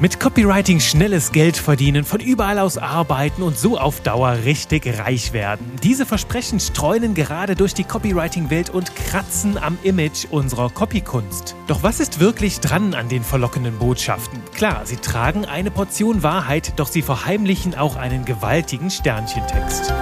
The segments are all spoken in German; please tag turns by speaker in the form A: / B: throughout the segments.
A: Mit Copywriting schnelles Geld verdienen, von überall aus arbeiten und so auf Dauer richtig reich werden. Diese Versprechen streunen gerade durch die Copywriting-Welt und kratzen am Image unserer Copykunst. Doch was ist wirklich dran an den verlockenden Botschaften? Klar, sie tragen eine Portion Wahrheit, doch sie verheimlichen auch einen gewaltigen Sternchentext.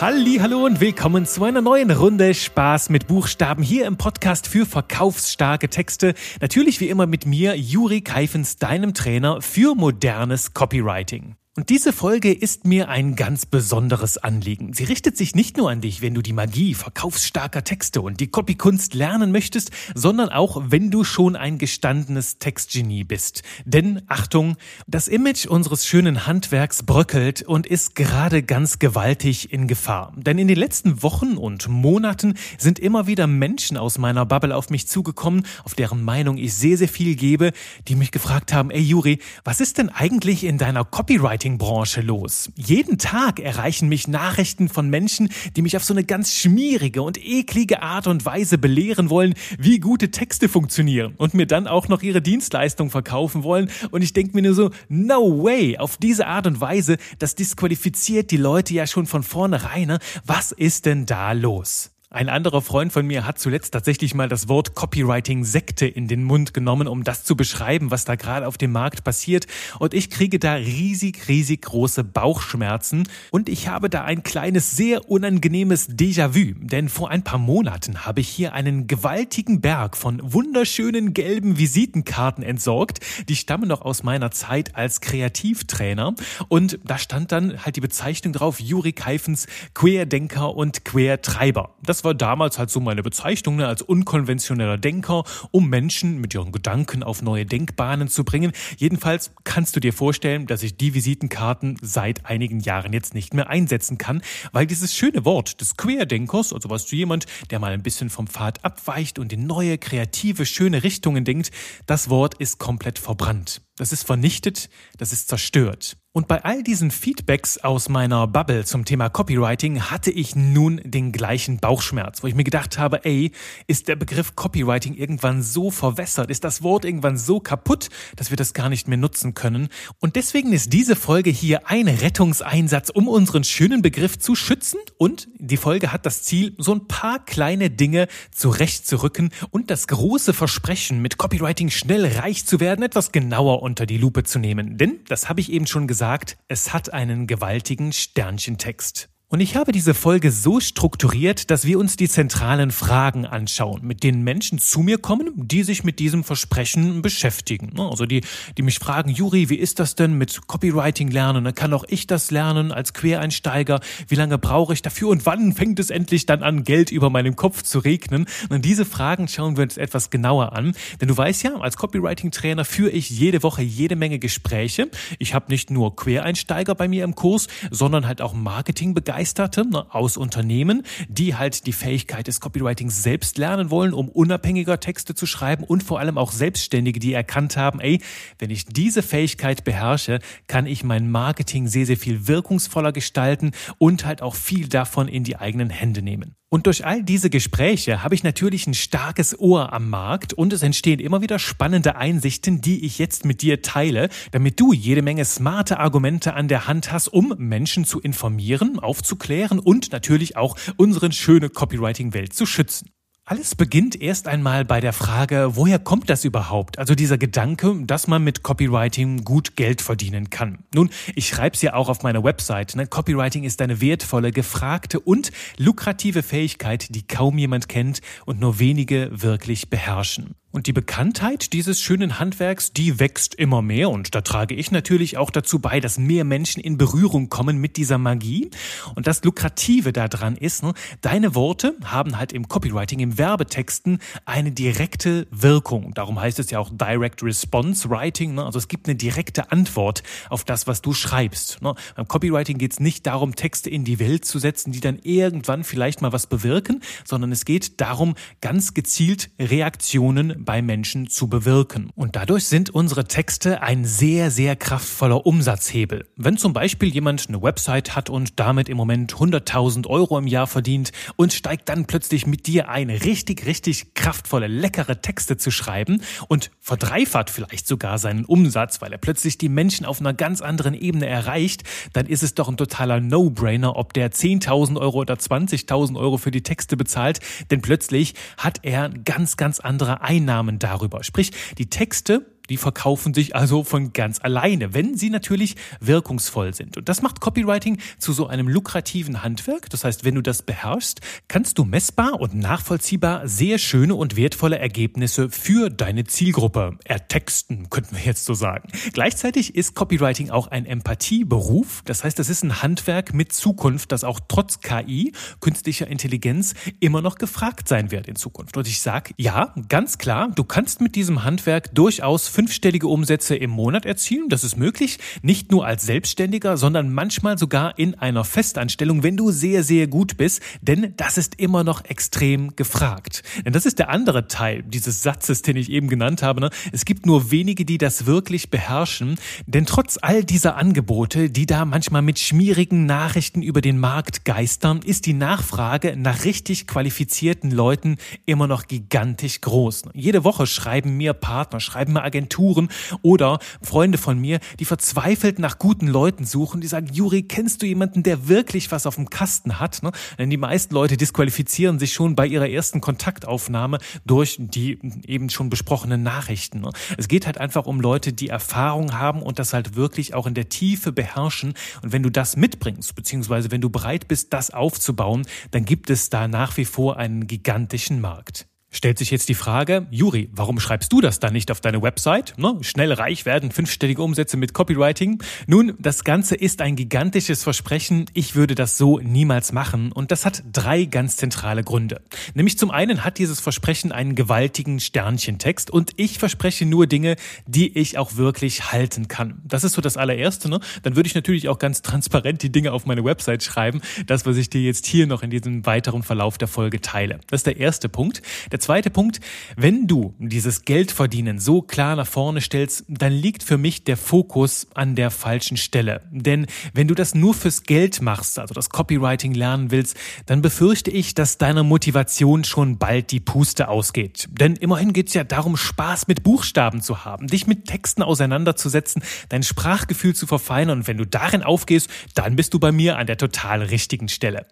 A: Halli, hallo und willkommen zu einer neuen Runde Spaß mit Buchstaben hier im Podcast für verkaufsstarke Texte. Natürlich wie immer mit mir, Juri Keifens, deinem Trainer für modernes Copywriting. Und diese Folge ist mir ein ganz besonderes Anliegen. Sie richtet sich nicht nur an dich, wenn du die Magie verkaufsstarker Texte und die Copykunst lernen möchtest, sondern auch, wenn du schon ein gestandenes Textgenie bist. Denn, Achtung, das Image unseres schönen Handwerks bröckelt und ist gerade ganz gewaltig in Gefahr. Denn in den letzten Wochen und Monaten sind immer wieder Menschen aus meiner Bubble auf mich zugekommen, auf deren Meinung ich sehr, sehr viel gebe, die mich gefragt haben, ey Juri, was ist denn eigentlich in deiner Copyright Copywriting-Branche los. Jeden Tag erreichen mich Nachrichten von Menschen, die mich auf so eine ganz schmierige und eklige Art und Weise belehren wollen, wie gute Texte funktionieren und mir dann auch noch ihre Dienstleistung verkaufen wollen. Und ich denke mir nur so, no way, auf diese Art und Weise, das disqualifiziert die Leute ja schon von vornherein. Ne? Was ist denn da los? Ein anderer Freund von mir hat zuletzt tatsächlich mal das Wort Copywriting-Sekte in den Mund genommen, um das zu beschreiben, was da gerade auf dem Markt passiert. Und ich kriege da riesig, riesig große Bauchschmerzen. Und ich habe da ein kleines, sehr unangenehmes Déjà-vu. Denn vor ein paar Monaten habe ich hier einen gewaltigen Berg von wunderschönen gelben Visitenkarten entsorgt. Die stammen noch aus meiner Zeit als Kreativtrainer. Und da stand dann halt die Bezeichnung drauf, Juri Keifens Querdenker und Quertreiber. Das das war damals halt so meine Bezeichnung ne, als unkonventioneller Denker, um Menschen mit ihren Gedanken auf neue Denkbahnen zu bringen. Jedenfalls kannst du dir vorstellen, dass ich die Visitenkarten seit einigen Jahren jetzt nicht mehr einsetzen kann, weil dieses schöne Wort des Querdenkers, also was du jemand, der mal ein bisschen vom Pfad abweicht und in neue, kreative, schöne Richtungen denkt, das Wort ist komplett verbrannt. Das ist vernichtet, das ist zerstört. Und bei all diesen Feedbacks aus meiner Bubble zum Thema Copywriting hatte ich nun den gleichen Bauchschmerz, wo ich mir gedacht habe, ey, ist der Begriff Copywriting irgendwann so verwässert, ist das Wort irgendwann so kaputt, dass wir das gar nicht mehr nutzen können. Und deswegen ist diese Folge hier ein Rettungseinsatz, um unseren schönen Begriff zu schützen. Und die Folge hat das Ziel, so ein paar kleine Dinge zurechtzurücken und das große Versprechen, mit Copywriting schnell reich zu werden, etwas genauer unter die Lupe zu nehmen. Denn, das habe ich eben schon gesagt, gesagt, es hat einen gewaltigen Sternchentext. Und ich habe diese Folge so strukturiert, dass wir uns die zentralen Fragen anschauen, mit denen Menschen zu mir kommen, die sich mit diesem Versprechen beschäftigen. Also die, die mich fragen, Juri, wie ist das denn mit Copywriting lernen? Kann auch ich das lernen als Quereinsteiger? Wie lange brauche ich dafür? Und wann fängt es endlich dann an, Geld über meinem Kopf zu regnen? Und diese Fragen schauen wir uns etwas genauer an. Denn du weißt ja, als Copywriting-Trainer führe ich jede Woche jede Menge Gespräche. Ich habe nicht nur Quereinsteiger bei mir im Kurs, sondern halt auch Marketingbegeisterte Begeisterte ne, aus Unternehmen, die halt die Fähigkeit des Copywritings selbst lernen wollen, um unabhängiger Texte zu schreiben und vor allem auch Selbstständige, die erkannt haben, ey, wenn ich diese Fähigkeit beherrsche, kann ich mein Marketing sehr, sehr viel wirkungsvoller gestalten und halt auch viel davon in die eigenen Hände nehmen. Und durch all diese Gespräche habe ich natürlich ein starkes Ohr am Markt und es entstehen immer wieder spannende Einsichten, die ich jetzt mit dir teile, damit du jede Menge smarte Argumente an der Hand hast, um Menschen zu informieren, aufzuklären und natürlich auch unsere schöne Copywriting-Welt zu schützen. Alles beginnt erst einmal bei der Frage, woher kommt das überhaupt? Also dieser Gedanke, dass man mit Copywriting gut Geld verdienen kann. Nun, ich schreibe es ja auch auf meiner Website. Ne? Copywriting ist eine wertvolle, gefragte und lukrative Fähigkeit, die kaum jemand kennt und nur wenige wirklich beherrschen. Und die Bekanntheit dieses schönen Handwerks, die wächst immer mehr und da trage ich natürlich auch dazu bei, dass mehr Menschen in Berührung kommen mit dieser Magie. Und das Lukrative daran ist, ne, deine Worte haben halt im Copywriting, im Werbetexten eine direkte Wirkung. Darum heißt es ja auch Direct Response Writing. Ne? Also es gibt eine direkte Antwort auf das, was du schreibst. Ne? Beim Copywriting geht es nicht darum, Texte in die Welt zu setzen, die dann irgendwann vielleicht mal was bewirken, sondern es geht darum, ganz gezielt Reaktionen bei Menschen zu bewirken. Und dadurch sind unsere Texte ein sehr, sehr kraftvoller Umsatzhebel. Wenn zum Beispiel jemand eine Website hat und damit im Moment 100.000 Euro im Jahr verdient und steigt dann plötzlich mit dir ein, richtig, richtig kraftvolle, leckere Texte zu schreiben und verdreifacht vielleicht sogar seinen Umsatz, weil er plötzlich die Menschen auf einer ganz anderen Ebene erreicht, dann ist es doch ein totaler No-Brainer, ob der 10.000 Euro oder 20.000 Euro für die Texte bezahlt, denn plötzlich hat er ganz, ganz andere Einnahmen darüber. Sprich, die Texte die verkaufen sich also von ganz alleine, wenn sie natürlich wirkungsvoll sind. Und das macht Copywriting zu so einem lukrativen Handwerk. Das heißt, wenn du das beherrschst, kannst du messbar und nachvollziehbar sehr schöne und wertvolle Ergebnisse für deine Zielgruppe ertexten, könnten wir jetzt so sagen. Gleichzeitig ist Copywriting auch ein Empathieberuf. Das heißt, es ist ein Handwerk mit Zukunft, das auch trotz KI, künstlicher Intelligenz, immer noch gefragt sein wird in Zukunft. Und ich sage, ja, ganz klar, du kannst mit diesem Handwerk durchaus fünfstellige Umsätze im Monat erzielen. Das ist möglich, nicht nur als Selbstständiger, sondern manchmal sogar in einer Festanstellung, wenn du sehr, sehr gut bist, denn das ist immer noch extrem gefragt. Denn das ist der andere Teil dieses Satzes, den ich eben genannt habe. Ne? Es gibt nur wenige, die das wirklich beherrschen, denn trotz all dieser Angebote, die da manchmal mit schmierigen Nachrichten über den Markt geistern, ist die Nachfrage nach richtig qualifizierten Leuten immer noch gigantisch groß. Jede Woche schreiben mir Partner, schreiben mir Agenturen, Agenturen oder Freunde von mir, die verzweifelt nach guten Leuten suchen, die sagen, Juri, kennst du jemanden, der wirklich was auf dem Kasten hat? Ne? Denn die meisten Leute disqualifizieren sich schon bei ihrer ersten Kontaktaufnahme durch die eben schon besprochenen Nachrichten. Ne? Es geht halt einfach um Leute, die Erfahrung haben und das halt wirklich auch in der Tiefe beherrschen. Und wenn du das mitbringst, beziehungsweise wenn du bereit bist, das aufzubauen, dann gibt es da nach wie vor einen gigantischen Markt. Stellt sich jetzt die Frage, Juri, warum schreibst du das dann nicht auf deine Website? Ne? Schnell reich werden, fünfstellige Umsätze mit Copywriting. Nun, das Ganze ist ein gigantisches Versprechen. Ich würde das so niemals machen. Und das hat drei ganz zentrale Gründe. Nämlich zum einen hat dieses Versprechen einen gewaltigen Sternchentext und ich verspreche nur Dinge, die ich auch wirklich halten kann. Das ist so das allererste. Ne? Dann würde ich natürlich auch ganz transparent die Dinge auf meine Website schreiben. Das, was ich dir jetzt hier noch in diesem weiteren Verlauf der Folge teile. Das ist der erste Punkt. Der der zweite Punkt, wenn du dieses Geldverdienen so klar nach vorne stellst, dann liegt für mich der Fokus an der falschen Stelle. Denn wenn du das nur fürs Geld machst, also das Copywriting lernen willst, dann befürchte ich, dass deiner Motivation schon bald die Puste ausgeht. Denn immerhin geht es ja darum, Spaß mit Buchstaben zu haben, dich mit Texten auseinanderzusetzen, dein Sprachgefühl zu verfeinern und wenn du darin aufgehst, dann bist du bei mir an der total richtigen Stelle.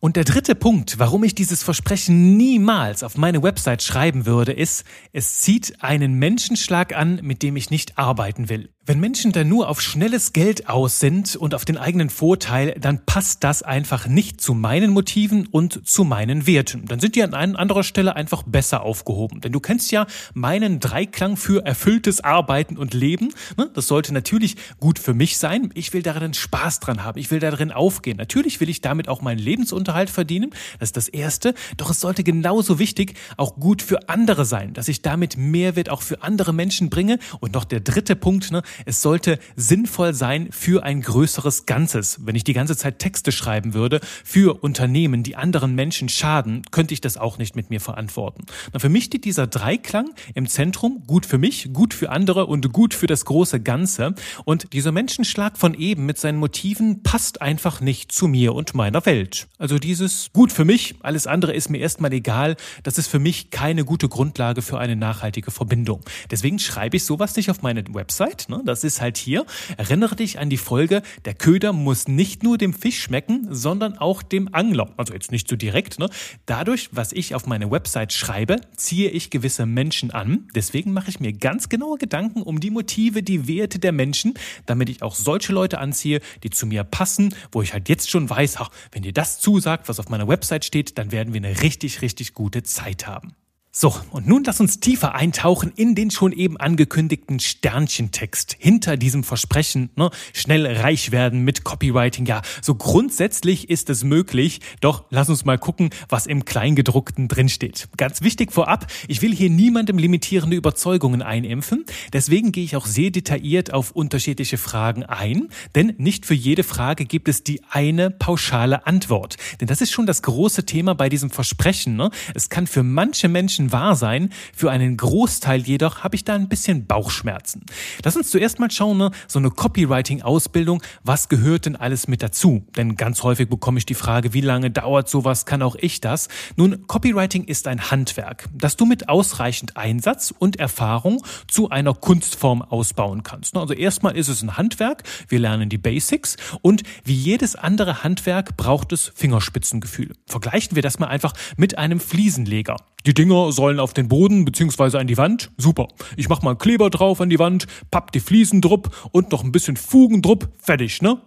A: Und der dritte Punkt, warum ich dieses Versprechen niemals auf meine Website schreiben würde, ist, es zieht einen Menschenschlag an, mit dem ich nicht arbeiten will. Wenn Menschen dann nur auf schnelles Geld aus sind und auf den eigenen Vorteil, dann passt das einfach nicht zu meinen Motiven und zu meinen Werten. Dann sind die an einer anderen Stelle einfach besser aufgehoben. Denn du kennst ja meinen Dreiklang für erfülltes Arbeiten und Leben. Ne? Das sollte natürlich gut für mich sein. Ich will darin Spaß dran haben. Ich will darin aufgehen. Natürlich will ich damit auch meinen Lebensunterhalt verdienen. Das ist das Erste. Doch es sollte genauso wichtig auch gut für andere sein, dass ich damit Mehrwert auch für andere Menschen bringe. Und noch der dritte Punkt, ne? Es sollte sinnvoll sein für ein größeres Ganzes. Wenn ich die ganze Zeit Texte schreiben würde für Unternehmen, die anderen Menschen schaden, könnte ich das auch nicht mit mir verantworten. Na, für mich steht dieser Dreiklang im Zentrum, gut für mich, gut für andere und gut für das große Ganze. Und dieser Menschenschlag von eben mit seinen Motiven passt einfach nicht zu mir und meiner Welt. Also dieses gut für mich, alles andere ist mir erstmal egal, das ist für mich keine gute Grundlage für eine nachhaltige Verbindung. Deswegen schreibe ich sowas nicht auf meine Website. Ne? Das ist halt hier. Erinnere dich an die Folge, der Köder muss nicht nur dem Fisch schmecken, sondern auch dem Angler. Also jetzt nicht so direkt. Ne? Dadurch, was ich auf meine Website schreibe, ziehe ich gewisse Menschen an. Deswegen mache ich mir ganz genaue Gedanken um die Motive, die Werte der Menschen, damit ich auch solche Leute anziehe, die zu mir passen, wo ich halt jetzt schon weiß, ach, wenn dir das zusagt, was auf meiner Website steht, dann werden wir eine richtig, richtig gute Zeit haben. So, und nun lass uns tiefer eintauchen in den schon eben angekündigten Sternchentext. Hinter diesem Versprechen, ne, schnell reich werden mit Copywriting. Ja, so grundsätzlich ist es möglich. Doch lass uns mal gucken, was im Kleingedruckten drinsteht. Ganz wichtig vorab, ich will hier niemandem limitierende Überzeugungen einimpfen. Deswegen gehe ich auch sehr detailliert auf unterschiedliche Fragen ein. Denn nicht für jede Frage gibt es die eine pauschale Antwort. Denn das ist schon das große Thema bei diesem Versprechen. Ne? Es kann für manche Menschen Menschen wahr sein. Für einen Großteil jedoch habe ich da ein bisschen Bauchschmerzen. Lass uns zuerst mal schauen, ne? so eine Copywriting-Ausbildung, was gehört denn alles mit dazu? Denn ganz häufig bekomme ich die Frage, wie lange dauert sowas, kann auch ich das? Nun, Copywriting ist ein Handwerk, das du mit ausreichend Einsatz und Erfahrung zu einer Kunstform ausbauen kannst. Ne? Also erstmal ist es ein Handwerk, wir lernen die Basics und wie jedes andere Handwerk braucht es Fingerspitzengefühl. Vergleichen wir das mal einfach mit einem Fliesenleger. Die Dinger sollen auf den Boden bzw. an die Wand. Super. Ich mach mal Kleber drauf an die Wand, papp die Fliesen drupp und noch ein bisschen Fugen drupp. Fertig, ne?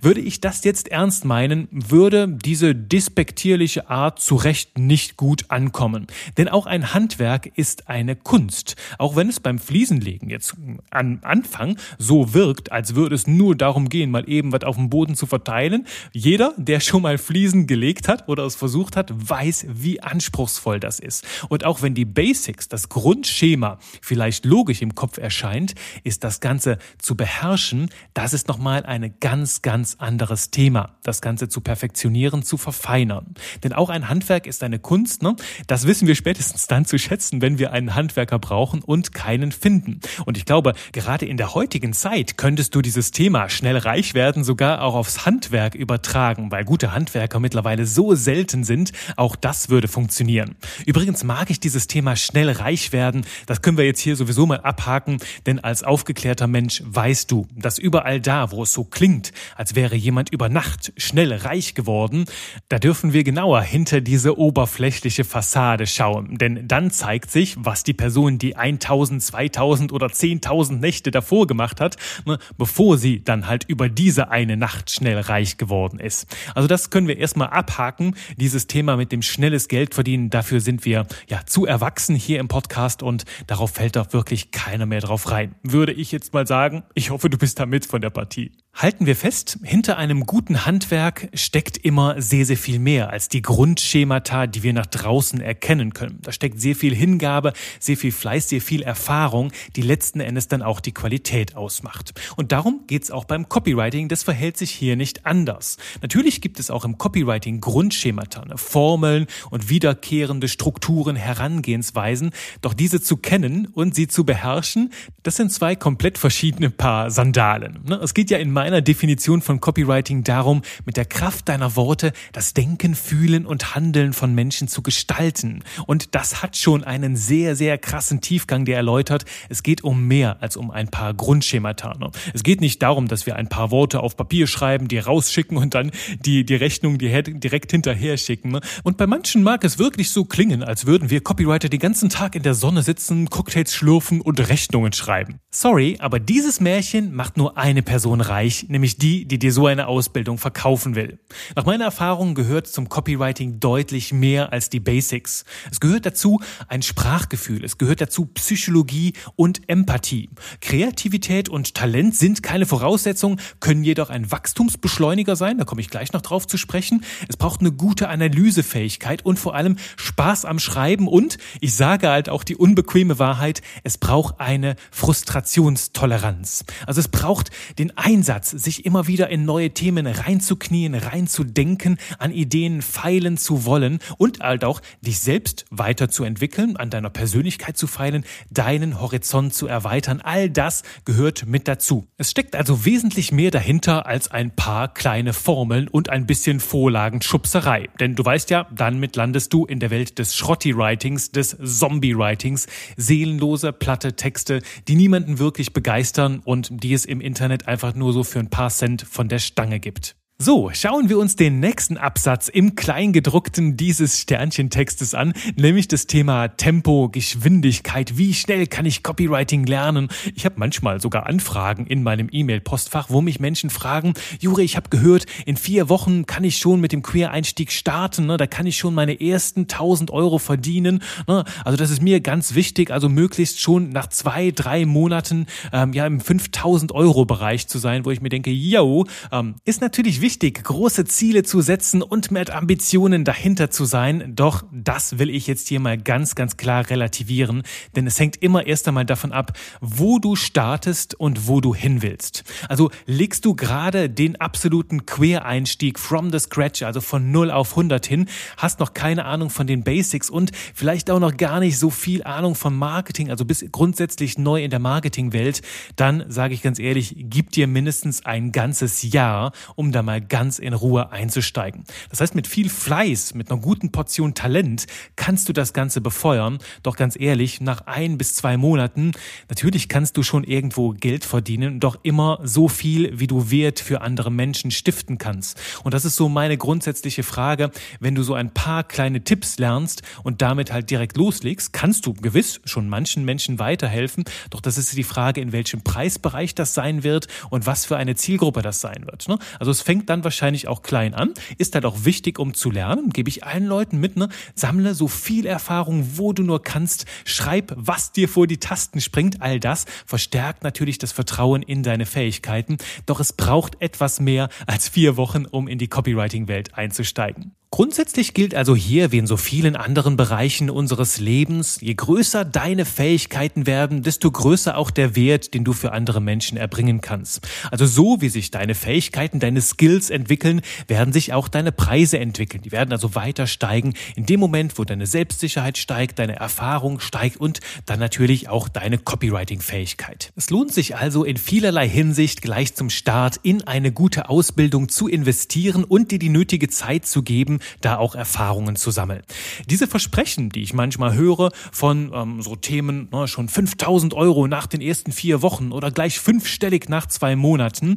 A: Würde ich das jetzt ernst meinen, würde diese despektierliche Art zu Recht nicht gut ankommen. Denn auch ein Handwerk ist eine Kunst. Auch wenn es beim Fliesenlegen jetzt am Anfang so wirkt, als würde es nur darum gehen, mal eben was auf dem Boden zu verteilen. Jeder, der schon mal Fliesen gelegt hat oder es versucht hat, weiß, wie anspruchsvoll das ist. Und auch wenn die Basics, das Grundschema vielleicht logisch im Kopf erscheint, ist das Ganze zu beherrschen, das ist nochmal eine ganz ganz, ganz anderes Thema, das Ganze zu perfektionieren, zu verfeinern. Denn auch ein Handwerk ist eine Kunst, ne? Das wissen wir spätestens dann zu schätzen, wenn wir einen Handwerker brauchen und keinen finden. Und ich glaube, gerade in der heutigen Zeit könntest du dieses Thema schnell reich werden sogar auch aufs Handwerk übertragen, weil gute Handwerker mittlerweile so selten sind. Auch das würde funktionieren. Übrigens mag ich dieses Thema schnell reich werden. Das können wir jetzt hier sowieso mal abhaken, denn als aufgeklärter Mensch weißt du, dass überall da, wo es so als wäre jemand über Nacht schnell reich geworden, da dürfen wir genauer hinter diese oberflächliche Fassade schauen. Denn dann zeigt sich, was die Person, die 1000, 2000 oder 10.000 Nächte davor gemacht hat, ne, bevor sie dann halt über diese eine Nacht schnell reich geworden ist. Also das können wir erstmal abhaken, dieses Thema mit dem schnelles Geld verdienen. Dafür sind wir ja zu erwachsen hier im Podcast und darauf fällt doch wirklich keiner mehr drauf rein. Würde ich jetzt mal sagen, ich hoffe, du bist da mit von der Partie. Halten wir fest, hinter einem guten Handwerk steckt immer sehr, sehr viel mehr als die Grundschemata, die wir nach draußen erkennen können. Da steckt sehr viel Hingabe, sehr viel Fleiß, sehr viel Erfahrung, die letzten Endes dann auch die Qualität ausmacht. Und darum geht's auch beim Copywriting. Das verhält sich hier nicht anders. Natürlich gibt es auch im Copywriting Grundschemata, ne, Formeln und wiederkehrende Strukturen, Herangehensweisen. Doch diese zu kennen und sie zu beherrschen, das sind zwei komplett verschiedene Paar Sandalen. Ne. Es geht ja in meiner Definition von Copywriting darum, mit der Kraft deiner Worte das Denken, Fühlen und Handeln von Menschen zu gestalten. Und das hat schon einen sehr, sehr krassen Tiefgang, der erläutert, es geht um mehr als um ein paar Grundschemata. Ne? Es geht nicht darum, dass wir ein paar Worte auf Papier schreiben, die rausschicken und dann die, die Rechnung direkt hinterher schicken. Ne? Und bei manchen mag es wirklich so klingen, als würden wir Copywriter den ganzen Tag in der Sonne sitzen, Cocktails schlürfen und Rechnungen schreiben. Sorry, aber dieses Märchen macht nur eine Person reich, nämlich die, die dir so eine Ausbildung verkaufen will. Nach meiner Erfahrung gehört zum Copywriting deutlich mehr als die Basics. Es gehört dazu ein Sprachgefühl, es gehört dazu Psychologie und Empathie. Kreativität und Talent sind keine Voraussetzung, können jedoch ein Wachstumsbeschleuniger sein, da komme ich gleich noch drauf zu sprechen. Es braucht eine gute Analysefähigkeit und vor allem Spaß am Schreiben und, ich sage halt auch die unbequeme Wahrheit, es braucht eine Frustrationstoleranz. Also es braucht den Einsatz, sich immer wieder in neue Themen reinzuknien, reinzudenken, an Ideen feilen zu wollen und halt auch dich selbst weiterzuentwickeln, an deiner Persönlichkeit zu feilen, deinen Horizont zu erweitern. All das gehört mit dazu. Es steckt also wesentlich mehr dahinter als ein paar kleine Formeln und ein bisschen Vorlagenschubserei. Denn du weißt ja, dann landest du in der Welt des Schrotti-Writings, des Zombie-Writings, seelenlose, platte Texte, die niemanden wirklich begeistern und die es im Internet einfach nur so für ein paar Cent von der Stange gibt. So, schauen wir uns den nächsten Absatz im Kleingedruckten dieses Sternchentextes an, nämlich das Thema Tempo, Geschwindigkeit. Wie schnell kann ich Copywriting lernen? Ich habe manchmal sogar Anfragen in meinem E-Mail-Postfach, wo mich Menschen fragen, Juri, ich habe gehört, in vier Wochen kann ich schon mit dem Queer-Einstieg starten, ne? da kann ich schon meine ersten 1000 Euro verdienen. Ne? Also das ist mir ganz wichtig, also möglichst schon nach zwei, drei Monaten ähm, ja im 5000 Euro Bereich zu sein, wo ich mir denke, yo, ähm, ist natürlich wichtig, wichtig, große Ziele zu setzen und mit Ambitionen dahinter zu sein. Doch das will ich jetzt hier mal ganz, ganz klar relativieren, denn es hängt immer erst einmal davon ab, wo du startest und wo du hin willst. Also legst du gerade den absoluten Quereinstieg from the scratch, also von 0 auf 100 hin, hast noch keine Ahnung von den Basics und vielleicht auch noch gar nicht so viel Ahnung von Marketing, also bist grundsätzlich neu in der Marketingwelt, dann sage ich ganz ehrlich, gib dir mindestens ein ganzes Jahr, um da mal ganz in Ruhe einzusteigen. Das heißt, mit viel Fleiß, mit einer guten Portion Talent kannst du das Ganze befeuern. Doch ganz ehrlich, nach ein bis zwei Monaten, natürlich kannst du schon irgendwo Geld verdienen, doch immer so viel, wie du Wert für andere Menschen stiften kannst. Und das ist so meine grundsätzliche Frage. Wenn du so ein paar kleine Tipps lernst und damit halt direkt loslegst, kannst du gewiss schon manchen Menschen weiterhelfen. Doch das ist die Frage, in welchem Preisbereich das sein wird und was für eine Zielgruppe das sein wird. Ne? Also es fängt dann wahrscheinlich auch klein an, ist halt auch wichtig, um zu lernen, gebe ich allen Leuten mit, ne? Sammle so viel Erfahrung, wo du nur kannst, schreib, was dir vor die Tasten springt, all das verstärkt natürlich das Vertrauen in deine Fähigkeiten, doch es braucht etwas mehr als vier Wochen, um in die Copywriting-Welt einzusteigen. Grundsätzlich gilt also hier, wie in so vielen anderen Bereichen unseres Lebens, je größer deine Fähigkeiten werden, desto größer auch der Wert, den du für andere Menschen erbringen kannst. Also so wie sich deine Fähigkeiten, deine Skills entwickeln, werden sich auch deine Preise entwickeln. Die werden also weiter steigen in dem Moment, wo deine Selbstsicherheit steigt, deine Erfahrung steigt und dann natürlich auch deine Copywriting-Fähigkeit. Es lohnt sich also in vielerlei Hinsicht gleich zum Start in eine gute Ausbildung zu investieren und dir die nötige Zeit zu geben, da auch Erfahrungen zu sammeln. Diese Versprechen, die ich manchmal höre von ähm, so Themen, ne, schon 5000 Euro nach den ersten vier Wochen oder gleich fünfstellig nach zwei Monaten,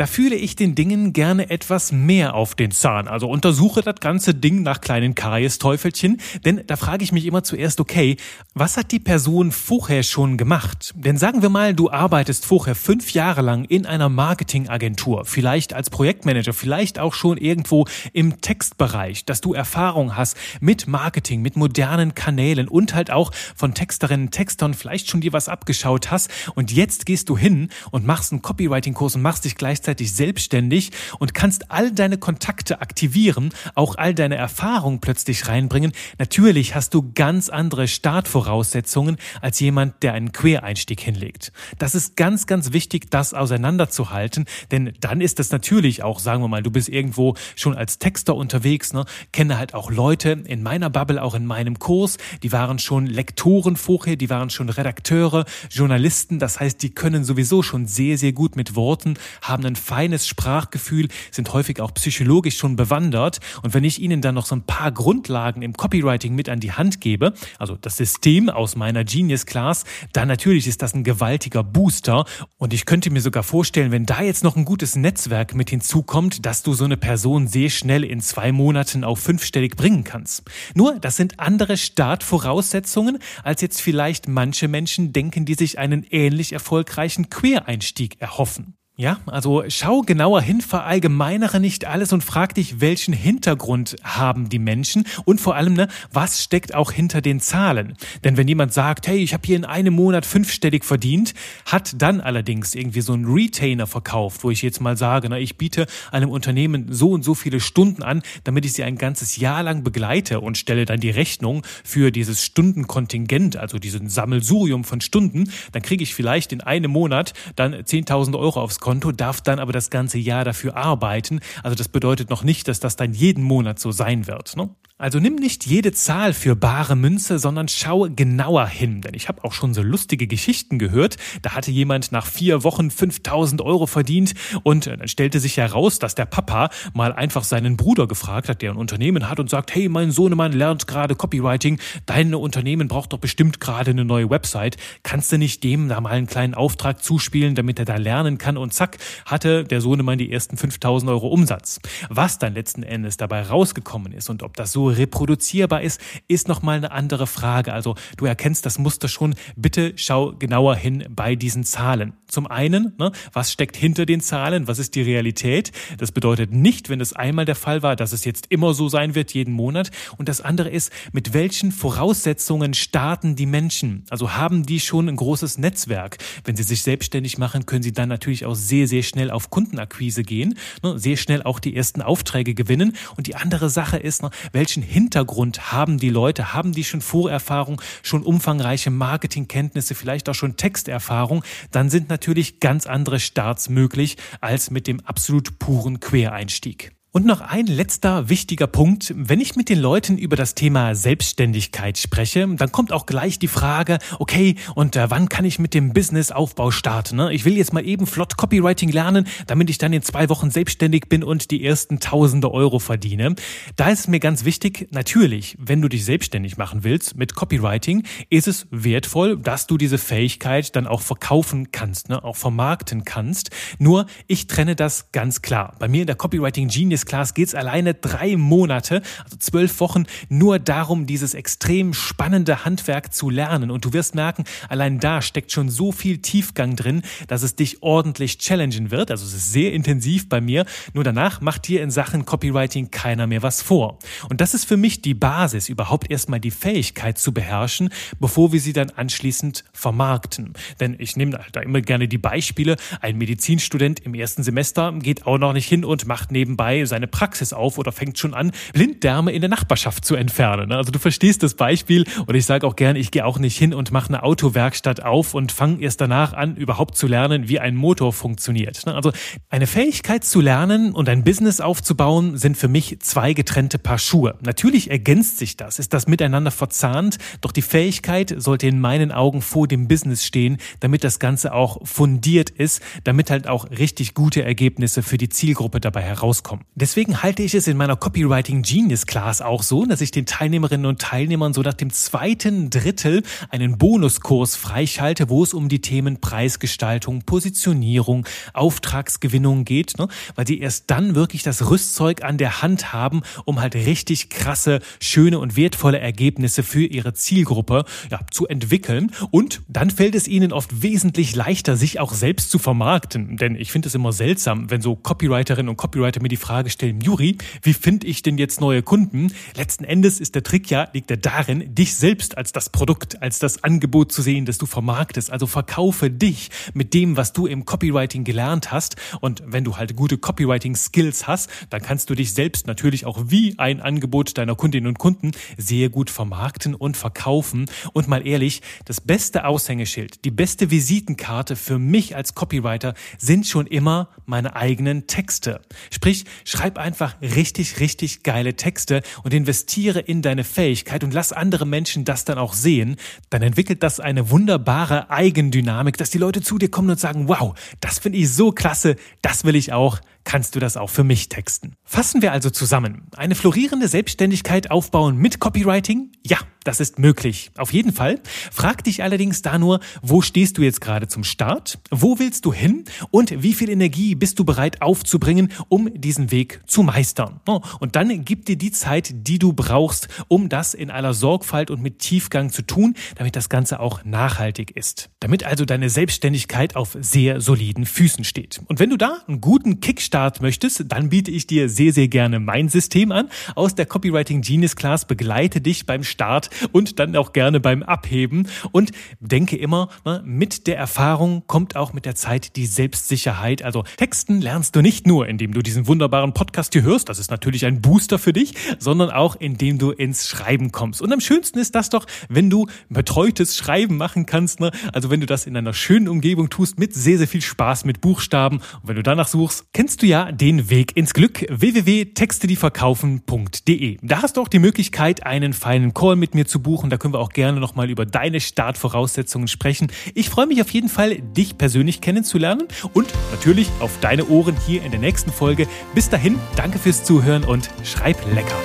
A: da fühle ich den Dingen gerne etwas mehr auf den Zahn. Also untersuche das ganze Ding nach kleinen Karies-Teufelchen, denn da frage ich mich immer zuerst, okay, was hat die Person vorher schon gemacht? Denn sagen wir mal, du arbeitest vorher fünf Jahre lang in einer Marketingagentur, vielleicht als Projektmanager, vielleicht auch schon irgendwo im Textbereich, dass du Erfahrung hast mit Marketing, mit modernen Kanälen und halt auch von Texterinnen, Textern vielleicht schon dir was abgeschaut hast und jetzt gehst du hin und machst einen Copywriting-Kurs und machst dich gleichzeitig gleichzeitig selbstständig und kannst all deine Kontakte aktivieren, auch all deine Erfahrungen plötzlich reinbringen. Natürlich hast du ganz andere Startvoraussetzungen als jemand, der einen Quereinstieg hinlegt. Das ist ganz, ganz wichtig, das auseinanderzuhalten, denn dann ist das natürlich auch, sagen wir mal, du bist irgendwo schon als Texter unterwegs, ne, kenne halt auch Leute in meiner Bubble, auch in meinem Kurs, die waren schon Lektoren vorher, die waren schon Redakteure, Journalisten, das heißt, die können sowieso schon sehr, sehr gut mit Worten, haben ein feines Sprachgefühl, sind häufig auch psychologisch schon bewandert. Und wenn ich Ihnen dann noch so ein paar Grundlagen im Copywriting mit an die Hand gebe, also das System aus meiner Genius Class, dann natürlich ist das ein gewaltiger Booster. Und ich könnte mir sogar vorstellen, wenn da jetzt noch ein gutes Netzwerk mit hinzukommt, dass du so eine Person sehr schnell in zwei Monaten auf fünfstellig bringen kannst. Nur, das sind andere Startvoraussetzungen, als jetzt vielleicht manche Menschen denken, die sich einen ähnlich erfolgreichen Quereinstieg erhoffen. Ja, also schau genauer hin, verallgemeinere nicht alles und frag dich, welchen Hintergrund haben die Menschen und vor allem, ne, was steckt auch hinter den Zahlen? Denn wenn jemand sagt, hey, ich habe hier in einem Monat fünfstellig verdient, hat dann allerdings irgendwie so ein Retainer verkauft, wo ich jetzt mal sage, na, ich biete einem Unternehmen so und so viele Stunden an, damit ich sie ein ganzes Jahr lang begleite und stelle dann die Rechnung für dieses Stundenkontingent, also diesen Sammelsurium von Stunden, dann kriege ich vielleicht in einem Monat dann 10.000 Euro aufs Konto Konto, darf dann aber das ganze Jahr dafür arbeiten. Also das bedeutet noch nicht, dass das dann jeden Monat so sein wird. Ne? Also nimm nicht jede Zahl für bare Münze, sondern schau genauer hin. Denn ich habe auch schon so lustige Geschichten gehört. Da hatte jemand nach vier Wochen 5000 Euro verdient und äh, dann stellte sich heraus, dass der Papa mal einfach seinen Bruder gefragt hat, der ein Unternehmen hat und sagt, hey, mein Sohnemann lernt gerade Copywriting, dein Unternehmen braucht doch bestimmt gerade eine neue Website. Kannst du nicht dem da mal einen kleinen Auftrag zuspielen, damit er da lernen kann und und zack, hatte der Sohnemann die ersten 5000 Euro Umsatz. Was dann letzten Endes dabei rausgekommen ist und ob das so reproduzierbar ist, ist nochmal eine andere Frage. Also du erkennst das Muster schon. Bitte schau genauer hin bei diesen Zahlen. Zum einen, ne, was steckt hinter den Zahlen? Was ist die Realität? Das bedeutet nicht, wenn es einmal der Fall war, dass es jetzt immer so sein wird, jeden Monat. Und das andere ist, mit welchen Voraussetzungen starten die Menschen? Also haben die schon ein großes Netzwerk? Wenn sie sich selbstständig machen, können sie dann natürlich auch sehr, sehr schnell auf Kundenakquise gehen, ne, sehr schnell auch die ersten Aufträge gewinnen. Und die andere Sache ist, ne, welchen Hintergrund haben die Leute? Haben die schon Vorerfahrung, schon umfangreiche Marketingkenntnisse, vielleicht auch schon Texterfahrung? Dann sind natürlich ganz andere Starts möglich als mit dem absolut puren Quereinstieg. Und noch ein letzter wichtiger Punkt. Wenn ich mit den Leuten über das Thema Selbstständigkeit spreche, dann kommt auch gleich die Frage, okay, und äh, wann kann ich mit dem Businessaufbau starten? Ne? Ich will jetzt mal eben flott Copywriting lernen, damit ich dann in zwei Wochen selbstständig bin und die ersten tausende Euro verdiene. Da ist mir ganz wichtig, natürlich, wenn du dich selbstständig machen willst mit Copywriting, ist es wertvoll, dass du diese Fähigkeit dann auch verkaufen kannst, ne? auch vermarkten kannst. Nur, ich trenne das ganz klar. Bei mir in der Copywriting Genius Business Class geht es alleine drei Monate, also zwölf Wochen, nur darum, dieses extrem spannende Handwerk zu lernen. Und du wirst merken, allein da steckt schon so viel Tiefgang drin, dass es dich ordentlich challengen wird. Also es ist sehr intensiv bei mir. Nur danach macht dir in Sachen Copywriting keiner mehr was vor. Und das ist für mich die Basis, überhaupt erstmal die Fähigkeit zu beherrschen, bevor wir sie dann anschließend vermarkten. Denn ich nehme da immer gerne die Beispiele. Ein Medizinstudent im ersten Semester geht auch noch nicht hin und macht nebenbei seine Praxis auf oder fängt schon an, Blinddärme in der Nachbarschaft zu entfernen. Ne? Also du verstehst das Beispiel und ich sage auch gerne, ich gehe auch nicht hin und mache eine Autowerkstatt auf und fange erst danach an, überhaupt zu lernen, wie ein Motor funktioniert. Ne? Also eine Fähigkeit zu lernen und ein Business aufzubauen sind für mich zwei getrennte Paar Schuhe. Natürlich ergänzt sich das, ist das miteinander verzahnt, doch die Fähigkeit sollte in meinen Augen vor dem Business stehen, damit das Ganze auch fundiert ist, damit halt auch richtig gute Ergebnisse für die Zielgruppe dabei herauskommen. Deswegen halte ich es in meiner Copywriting Genius Class auch so, dass ich den Teilnehmerinnen und Teilnehmern so nach dem zweiten Drittel einen Bonuskurs freischalte, wo es um die Themen Preisgestaltung, Positionierung, Auftragsgewinnung geht, ne? weil sie erst dann wirklich das Rüstzeug an der Hand haben, um halt richtig krasse, schöne und wertvolle Ergebnisse für ihre Zielgruppe ja, zu entwickeln. Und dann fällt es ihnen oft wesentlich leichter, sich auch selbst zu vermarkten. Denn ich finde es immer seltsam, wenn so Copywriterinnen und Copywriter mir die Frage Frage stellen, Juri, wie finde ich denn jetzt neue Kunden? Letzten Endes ist der Trick ja, liegt er darin, dich selbst als das Produkt, als das Angebot zu sehen, das du vermarktest. Also verkaufe dich mit dem, was du im Copywriting gelernt hast. Und wenn du halt gute Copywriting-Skills hast, dann kannst du dich selbst natürlich auch wie ein Angebot deiner Kundinnen und Kunden sehr gut vermarkten und verkaufen. Und mal ehrlich, das beste Aushängeschild, die beste Visitenkarte für mich als Copywriter sind schon immer meine eigenen Texte. Sprich, Schreib einfach richtig, richtig geile Texte und investiere in deine Fähigkeit und lass andere Menschen das dann auch sehen. Dann entwickelt das eine wunderbare Eigendynamik, dass die Leute zu dir kommen und sagen, wow, das finde ich so klasse, das will ich auch kannst du das auch für mich texten. Fassen wir also zusammen. Eine florierende Selbstständigkeit aufbauen mit Copywriting? Ja, das ist möglich. Auf jeden Fall. Frag dich allerdings da nur, wo stehst du jetzt gerade zum Start? Wo willst du hin? Und wie viel Energie bist du bereit aufzubringen, um diesen Weg zu meistern? Oh, und dann gib dir die Zeit, die du brauchst, um das in aller Sorgfalt und mit Tiefgang zu tun, damit das Ganze auch nachhaltig ist. Damit also deine Selbstständigkeit auf sehr soliden Füßen steht. Und wenn du da einen guten Kick Start möchtest, dann biete ich dir sehr, sehr gerne mein System an. Aus der Copywriting Genius Class begleite dich beim Start und dann auch gerne beim Abheben. Und denke immer, ne, mit der Erfahrung kommt auch mit der Zeit die Selbstsicherheit. Also Texten lernst du nicht nur, indem du diesen wunderbaren Podcast hier hörst, das ist natürlich ein Booster für dich, sondern auch indem du ins Schreiben kommst. Und am schönsten ist das doch, wenn du betreutes Schreiben machen kannst. Ne? Also wenn du das in einer schönen Umgebung tust, mit sehr, sehr viel Spaß mit Buchstaben. Und wenn du danach suchst, kennst du ja den Weg ins Glück www.textedieverkaufen.de. Da hast du auch die Möglichkeit, einen feinen Call mit mir zu buchen. Da können wir auch gerne nochmal über deine Startvoraussetzungen sprechen. Ich freue mich auf jeden Fall, dich persönlich kennenzulernen und natürlich auf deine Ohren hier in der nächsten Folge. Bis dahin, danke fürs Zuhören und schreib lecker.